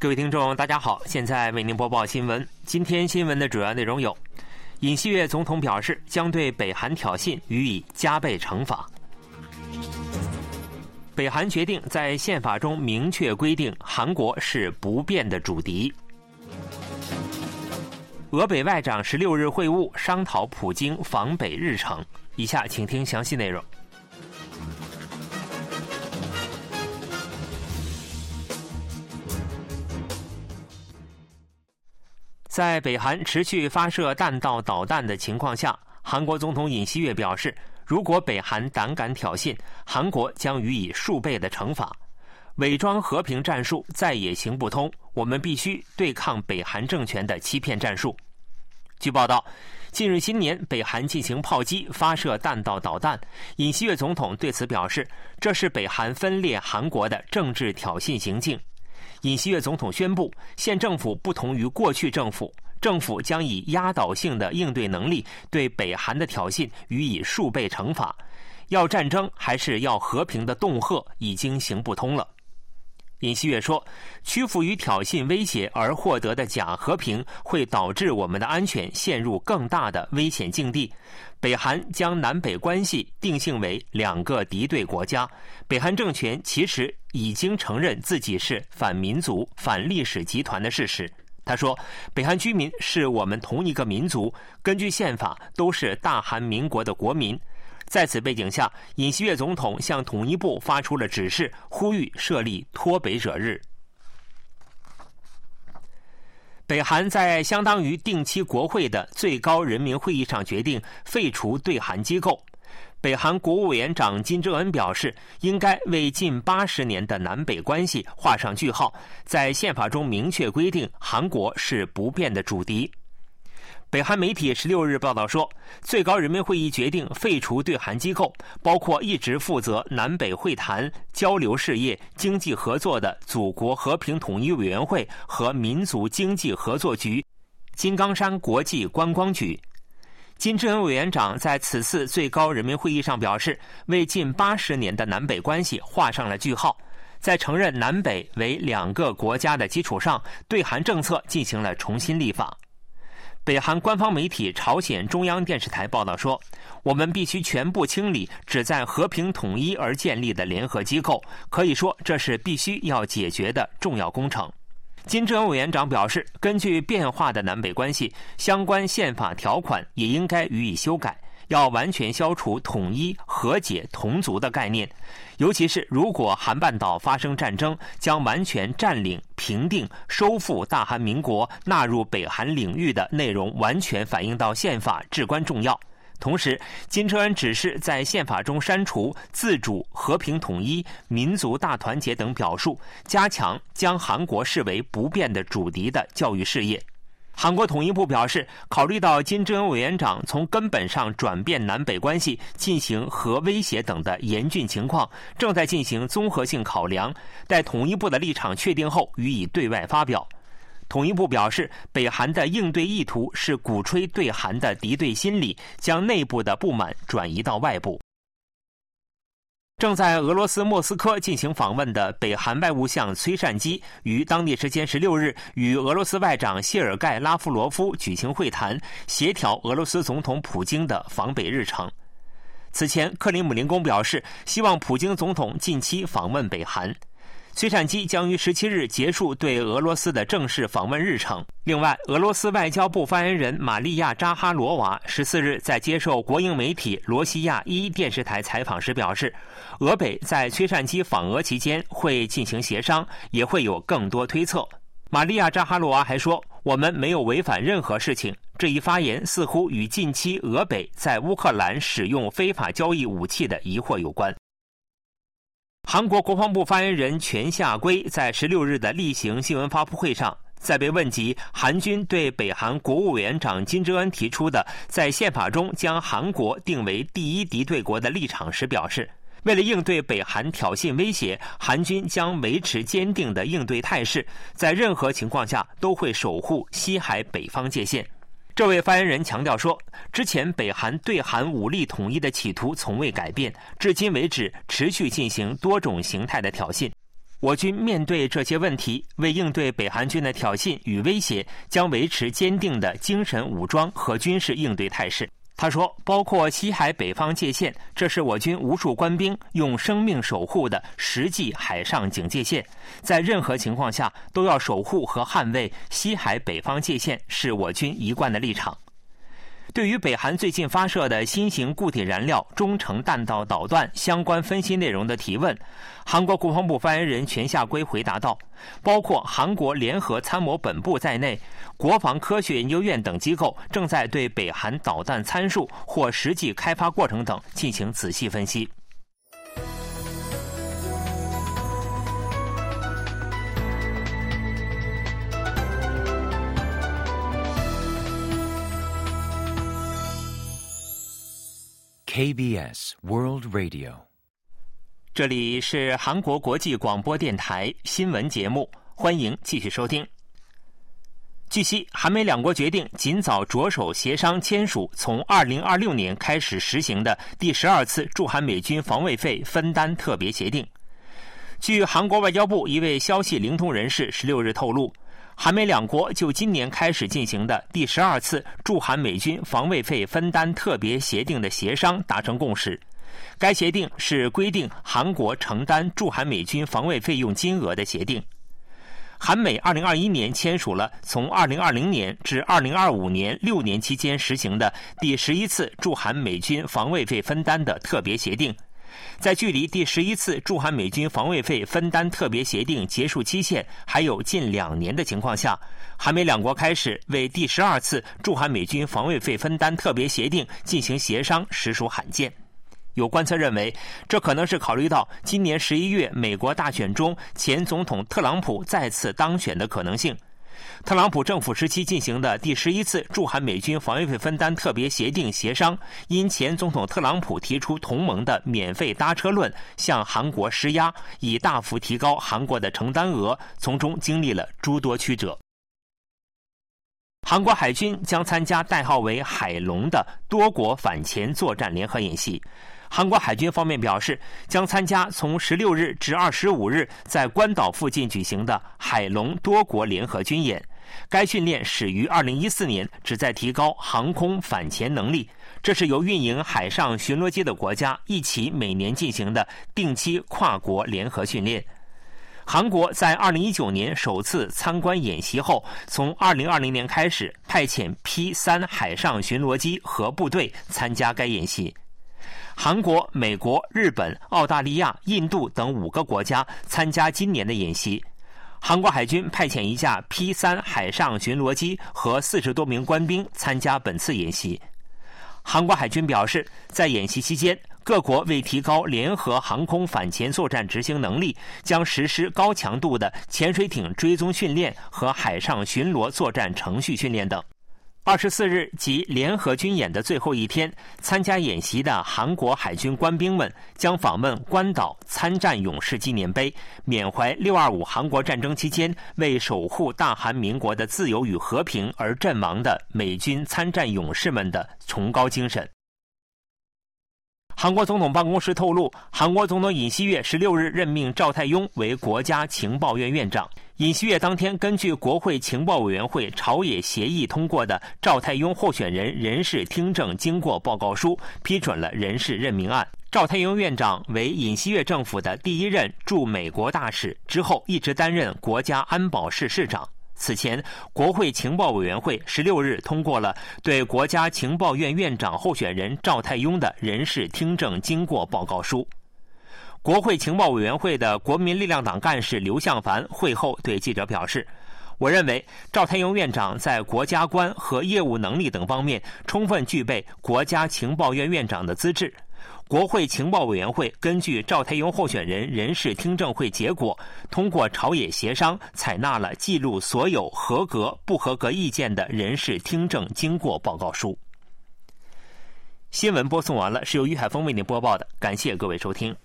各位听众，大家好，现在为您播报新闻。今天新闻的主要内容有：尹锡悦总统表示将对北韩挑衅予以加倍惩罚；北韩决定在宪法中明确规定韩国是不变的主敌；俄北外长十六日会晤，商讨普京访北日程。以下请听详细内容。在北韩持续发射弹道导弹的情况下，韩国总统尹锡悦表示，如果北韩胆敢挑衅，韩国将予以数倍的惩罚。伪装和平战术再也行不通，我们必须对抗北韩政权的欺骗战术。据报道，近日新年北韩进行炮击，发射弹道导弹。尹锡悦总统对此表示，这是北韩分裂韩国的政治挑衅行径。尹锡悦总统宣布，现政府不同于过去政府，政府将以压倒性的应对能力对北韩的挑衅予以数倍惩罚。要战争还是要和平的恫吓已经行不通了。尹锡悦说：“屈服于挑衅威胁而获得的假和平，会导致我们的安全陷入更大的危险境地。北韩将南北关系定性为两个敌对国家。北韩政权其实已经承认自己是反民族、反历史集团的事实。”他说：“北韩居民是我们同一个民族，根据宪法都是大韩民国的国民。”在此背景下，尹锡悦总统向统一部发出了指示，呼吁设立脱北者日。北韩在相当于定期国会的最高人民会议上决定废除对韩机构。北韩国务委员长金正恩表示，应该为近八十年的南北关系画上句号，在宪法中明确规定韩国是不变的主敌。北韩媒体十六日报道说，最高人民会议决定废除对韩机构，包括一直负责南北会谈、交流事业、经济合作的祖国和平统一委员会和民族经济合作局、金刚山国际观光局。金正恩委员长在此次最高人民会议上表示，为近八十年的南北关系画上了句号，在承认南北为两个国家的基础上，对韩政策进行了重新立法。北韩官方媒体朝鲜中央电视台报道说：“我们必须全部清理旨在和平统一而建立的联合机构，可以说这是必须要解决的重要工程。”金正恩委员长表示，根据变化的南北关系，相关宪法条款也应该予以修改。要完全消除统一、和解、同族的概念，尤其是如果韩半岛发生战争，将完全占领、平定、收复大韩民国，纳入北韩领域的内容，完全反映到宪法至关重要。同时，金正恩指示在宪法中删除“自主、和平、统一、民族大团结”等表述，加强将韩国视为不变的主敌的教育事业。韩国统一部表示，考虑到金正恩委员长从根本上转变南北关系、进行核威胁等的严峻情况，正在进行综合性考量，待统一部的立场确定后予以对外发表。统一部表示，北韩的应对意图是鼓吹对韩的敌对心理，将内部的不满转移到外部。正在俄罗斯莫斯科进行访问的北韩外务相崔善基，于当地时间十六日与俄罗斯外长谢尔盖·拉夫罗夫举行会谈，协调俄罗斯总统普京的访北日程。此前，克里姆林宫表示，希望普京总统近期访问北韩。崔善基将于十七日结束对俄罗斯的正式访问日程。另外，俄罗斯外交部发言人玛利亚扎哈罗娃十四日在接受国营媒体罗西亚一电视台采访时表示，俄北在崔善基访俄期间会进行协商，也会有更多推测。玛利亚扎哈罗娃还说：“我们没有违反任何事情。”这一发言似乎与近期俄北在乌克兰使用非法交易武器的疑惑有关。韩国国防部发言人全夏圭在十六日的例行新闻发布会上，在被问及韩军对北韩国务委员长金正恩提出的在宪法中将韩国定为第一敌对国的立场时，表示，为了应对北韩挑衅威胁，韩军将维持坚定的应对态势，在任何情况下都会守护西海北方界限。这位发言人强调说，之前北韩对韩武力统一的企图从未改变，至今为止持续进行多种形态的挑衅。我军面对这些问题，为应对北韩军的挑衅与威胁，将维持坚定的精神武装和军事应对态势。他说：“包括西海北方界线，这是我军无数官兵用生命守护的实际海上警戒线，在任何情况下都要守护和捍卫西海北方界线，是我军一贯的立场。”对于北韩最近发射的新型固体燃料中程弹道导弹相关分析内容的提问，韩国国防部发言人全夏圭回答道：“包括韩国联合参谋本部在内，国防科学研究院等机构正在对北韩导弹参数或实际开发过程等进行仔细分析。” KBS World Radio，这里是韩国国际广播电台新闻节目，欢迎继续收听。据悉，韩美两国决定尽早着手协商签署从二零二六年开始实行的第十二次驻韩美军防卫费分担特别协定。据韩国外交部一位消息灵通人士十六日透露。韩美两国就今年开始进行的第十二次驻韩美军防卫费分担特别协定的协商达成共识。该协定是规定韩国承担驻韩美军防卫费用金额的协定。韩美二零二一年签署了从二零二零年至二零二五年六年期间实行的第十一次驻韩美军防卫费分担的特别协定。在距离第十一次驻韩美军防卫费分担特别协定结束期限还有近两年的情况下，韩美两国开始为第十二次驻韩美军防卫费分担特别协定进行协商，实属罕见。有观测认为，这可能是考虑到今年十一月美国大选中前总统特朗普再次当选的可能性。特朗普政府时期进行的第十一次驻韩美军防卫费分担特别协定协商，因前总统特朗普提出同盟的免费搭车论，向韩国施压，以大幅提高韩国的承担额，从中经历了诸多曲折。韩国海军将参加代号为“海龙”的多国反潜作战联合演习。韩国海军方面表示，将参加从十六日至二十五日在关岛附近举行的“海龙”多国联合军演。该训练始于二零一四年，旨在提高航空反潜能力。这是由运营海上巡逻机的国家一起每年进行的定期跨国联合训练。韩国在二零一九年首次参观演习后，从二零二零年开始派遣 P 三海上巡逻机和部队参加该演习。韩国、美国、日本、澳大利亚、印度等五个国家参加今年的演习。韩国海军派遣一架 P 三海上巡逻机和四十多名官兵参加本次演习。韩国海军表示，在演习期间，各国为提高联合航空反潜作战执行能力，将实施高强度的潜水艇追踪训练和海上巡逻作战程序训练等。二十四日即联合军演的最后一天，参加演习的韩国海军官兵们将访问关岛参战勇士纪念碑，缅怀六二五韩国战争期间为守护大韩民国的自由与和平而阵亡的美军参战勇士们的崇高精神。韩国总统办公室透露，韩国总统尹锡悦十六日任命赵泰庸为国家情报院院长。尹锡悦当天根据国会情报委员会朝野协议通过的赵泰庸候选人人事听证经过报告书，批准了人事任命案。赵泰庸院长为尹锡悦政府的第一任驻美国大使，之后一直担任国家安保室室长。此前，国会情报委员会十六日通过了对国家情报院院长候选人赵泰庸的人事听证经过报告书。国会情报委员会的国民力量党干事刘向凡会后对记者表示：“我认为赵泰庸院长在国家观和业务能力等方面充分具备国家情报院院长的资质。”国会情报委员会根据赵泰庸候选人人事听证会结果，通过朝野协商，采纳了记录所有合格、不合格意见的人事听证经过报告书。新闻播送完了，是由于海峰为您播报的，感谢各位收听。